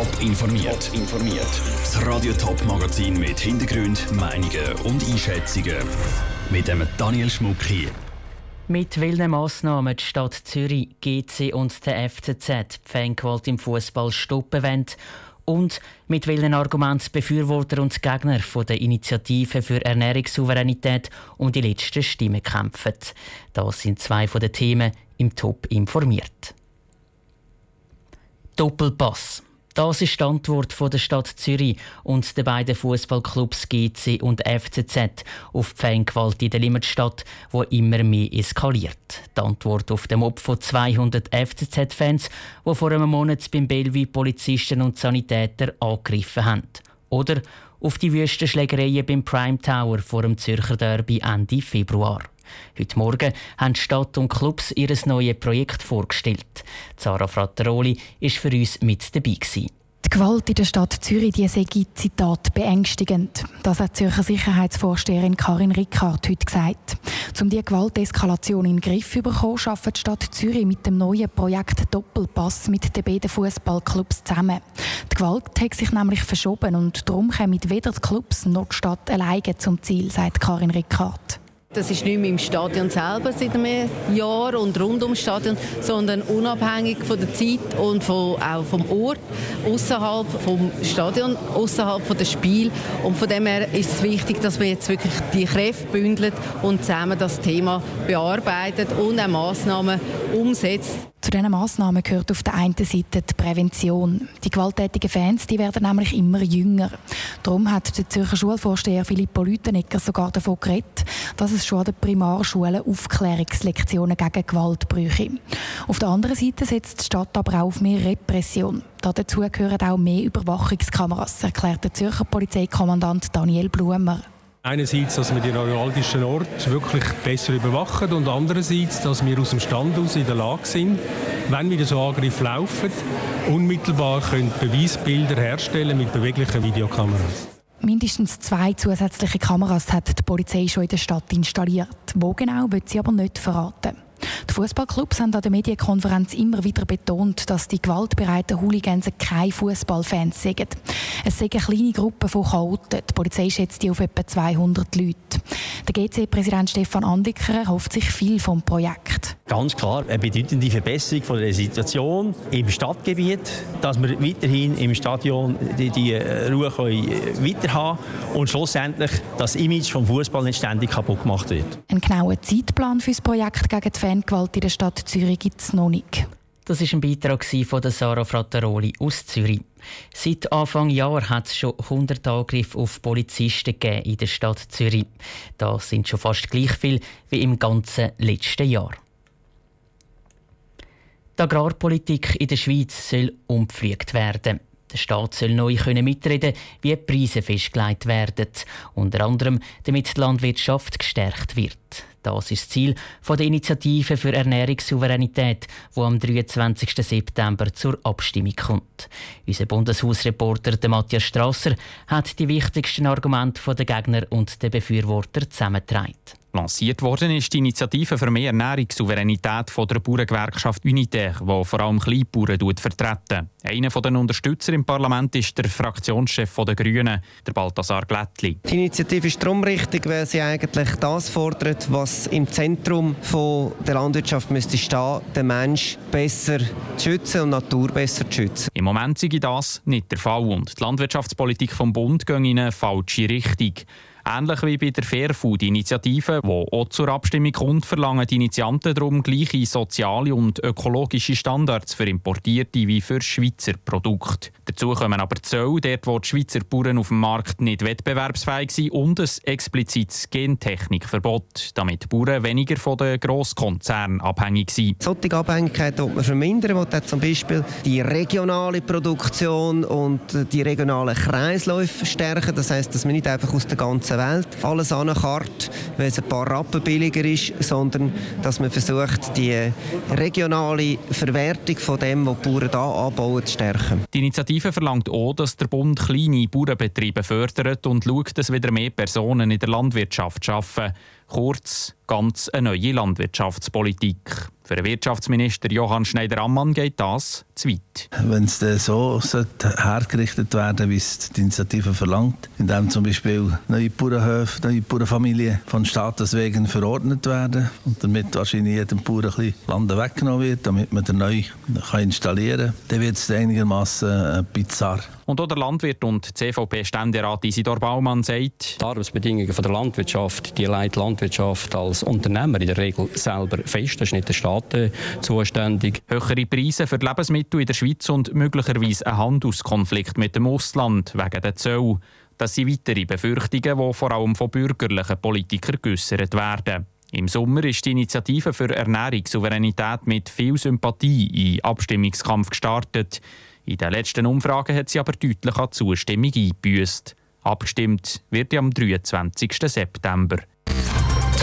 Top informiert. informiert. Das Radio Top Magazin mit Hintergrund, Meinungen und Einschätzungen mit dem Daniel Schmuck hier. Mit welchen Massnahmen die Stadt Zürich, GC und der FCZ die Fangewalt im Fußball stoppen wollen und mit welchen Argumenten Befürworter und Gegner von der Initiative für Ernährungssouveränität um die letzten Stimmen kämpfen. Das sind zwei von den Themen im Top informiert. Doppelpass. Das ist die Antwort von der Stadt Zürich und der beiden Fußballclubs GC und FCZ auf die Fangewalt in der Limmatstadt, wo immer mehr eskaliert. Die Antwort auf den Mob von 200 FCZ-Fans, die vor einem Monat beim Bellevue Polizisten und Sanitäter angegriffen haben. Oder auf die Wüstenschlägereien beim Prime Tower vor dem Zürcher Derby Ende Februar. Heute Morgen haben Stadt und Clubs ihr neues Projekt vorgestellt. Zara Frattaroli war für uns mit dabei. Gewesen. Die Gewalt in der Stadt Zürich die sei, Zitat, beängstigend. Das hat Zürcher Sicherheitsvorsteherin Karin Rickard heute gesagt. Um die Gewalteskalation in den Griff zu bekommen, arbeitet die Stadt Zürich mit dem neuen Projekt Doppelpass mit den beiden Fußballclubs zusammen. Die Gewalt hat sich nämlich verschoben und darum kommen weder die Clubs noch die Stadt alleine zum Ziel, sagt Karin Rickard. Das ist nicht mehr im Stadion selber seit einem Jahr und rund ums Stadion, sondern unabhängig von der Zeit und von, auch vom Ort, außerhalb vom Stadion, außerhalb des Spiel. Und von dem her ist es wichtig, dass wir jetzt wirklich die Kräfte bündeln und zusammen das Thema bearbeitet und auch Massnahmen umsetzt. Zu diesen Massnahmen gehört auf der einen Seite die Prävention. Die gewalttätigen Fans die werden nämlich immer jünger. Darum hat der Zürcher Schulvorsteher Filippo Lütenegger sogar davon geredet, dass es schon an den Primarschulen Aufklärungslektionen gegen Gewalt bräuchte. Auf der anderen Seite setzt die Stadt aber auch auf mehr Repression. Dazu gehören auch mehr Überwachungskameras, erklärt der Zürcher Polizeikommandant Daniel Blumer. Einerseits, dass wir die neuralgischen Orte wirklich besser überwachen und andererseits, dass wir aus dem Stand aus in der Lage sind, wenn wieder so Angriffe laufen, unmittelbar können Beweisbilder herstellen mit beweglichen Videokameras. Mindestens zwei zusätzliche Kameras hat die Polizei schon in der Stadt installiert. Wo genau, wird sie aber nicht verraten. Die Fußballclubs haben an der Medienkonferenz immer wieder betont, dass die gewaltbereiten Hooligans keine Fußballfans sind. Es sind eine kleine Gruppe von Chaoten. Die Polizei schätzt die auf etwa 200 Leute. Der GC-Präsident Stefan Andiker hofft sich viel vom Projekt. Ganz klar eine bedeutende Verbesserung von der Situation im Stadtgebiet, dass wir weiterhin im Stadion die, die Ruhe können weiter haben und schlussendlich das Image vom Fußball nicht ständig kaputt gemacht wird. Ein genauer Zeitplan für das Projekt gegen die Fangewalt in der Stadt Zürich gibt es noch nicht. Das war ein Beitrag von Sarah Frattaroli aus Zürich. Seit Anfang Jahr hat es schon 100 Angriffe auf Polizisten in der Stadt Zürich. Das sind schon fast gleich viel wie im ganzen letzten Jahr. Die Agrarpolitik in der Schweiz soll umgepflegt werden. Der Staat soll neu mitreden wie Preise festgelegt werden. Unter anderem, damit die Landwirtschaft gestärkt wird. Das ist das Ziel der Initiative für Ernährungssouveränität, die am 23. September zur Abstimmung kommt. Unser Bundeshausreporter Matthias Strasser hat die wichtigsten Argumente der Gegner und der Befürworter zusammengetragen. Lanciert worden ist die Initiative für mehr Ernährungssouveränität von der Bauerngewerkschaft Unitaire, die vor allem Kleinbauern vertreten. Einer der Unterstützer im Parlament ist der Fraktionschef der Grünen, der Balthasar Glättli. Die Initiative ist darum richtig, weil sie eigentlich das fordert, was im Zentrum der Landwirtschaft müsste stehen, den Mensch besser zu schützen und die Natur besser zu schützen. Im Moment sei das nicht der Fall und die Landwirtschaftspolitik vom Bund geht in eine falsche Richtung. Ähnlich wie bei der Fairfood-Initiative, die auch zur Abstimmung kommt, verlangen die Initianten darum gleiche soziale und ökologische Standards für importierte wie für Schweizer Produkte. Dazu kommen aber Zölle, dort wo die Schweizer Bauern auf dem Markt nicht wettbewerbsfähig sind und ein explizites Gentechnikverbot, damit die Bauern weniger von den Grosskonzernen abhängig sind. Solche Abhängigkeit will man vermindern, will zum Beispiel die regionale Produktion und die regionalen Kreisläufe stärken. Das heißt, dass man nicht einfach aus der ganzen Welt alles ankarrt, weil es ein paar Rappen billiger ist, sondern dass man versucht, die regionale Verwertung von dem, was die Bauern hier anbauen, zu stärken. Die Initiative verlangt auch, dass der Bund kleine Bauernbetriebe fördert und schaut, dass wieder mehr Personen in der Landwirtschaft arbeiten. Kurz, ganz eine neue Landwirtschaftspolitik. Für den Wirtschaftsminister Johann Schneider-Ammann geht das zu weit. Wenn es so hergerichtet werden wie es die Initiative verlangt, indem zum Beispiel neue Bauernhöfe, neue Bauernfamilien von Staates wegen verordnet werden und damit wahrscheinlich jedem Bauern ein bisschen Land weggenommen wird, damit man den neu installieren kann, dann wird es einigermaßen äh, bizarr. Und auch der Landwirt und CVP-Ständerat Isidor Baumann sagt, die Arbeitsbedingungen der Landwirtschaft, die leitet Landwirtschaft als Unternehmer in der Regel selber fest. Das ist nicht der Staat äh, zuständig. Höhere Preise für Lebensmittel in der Schweiz und möglicherweise ein Handelskonflikt mit dem Ausland wegen der Zoll. Das sind weitere Befürchtungen, die vor allem von bürgerlichen Politikern geäussert werden. Im Sommer ist die Initiative für Ernährungssouveränität mit viel Sympathie in Abstimmungskampf gestartet. In den letzten Umfragen hat sie aber deutlich an Zustimmung eingebüßt. Abgestimmt wird am 23. September.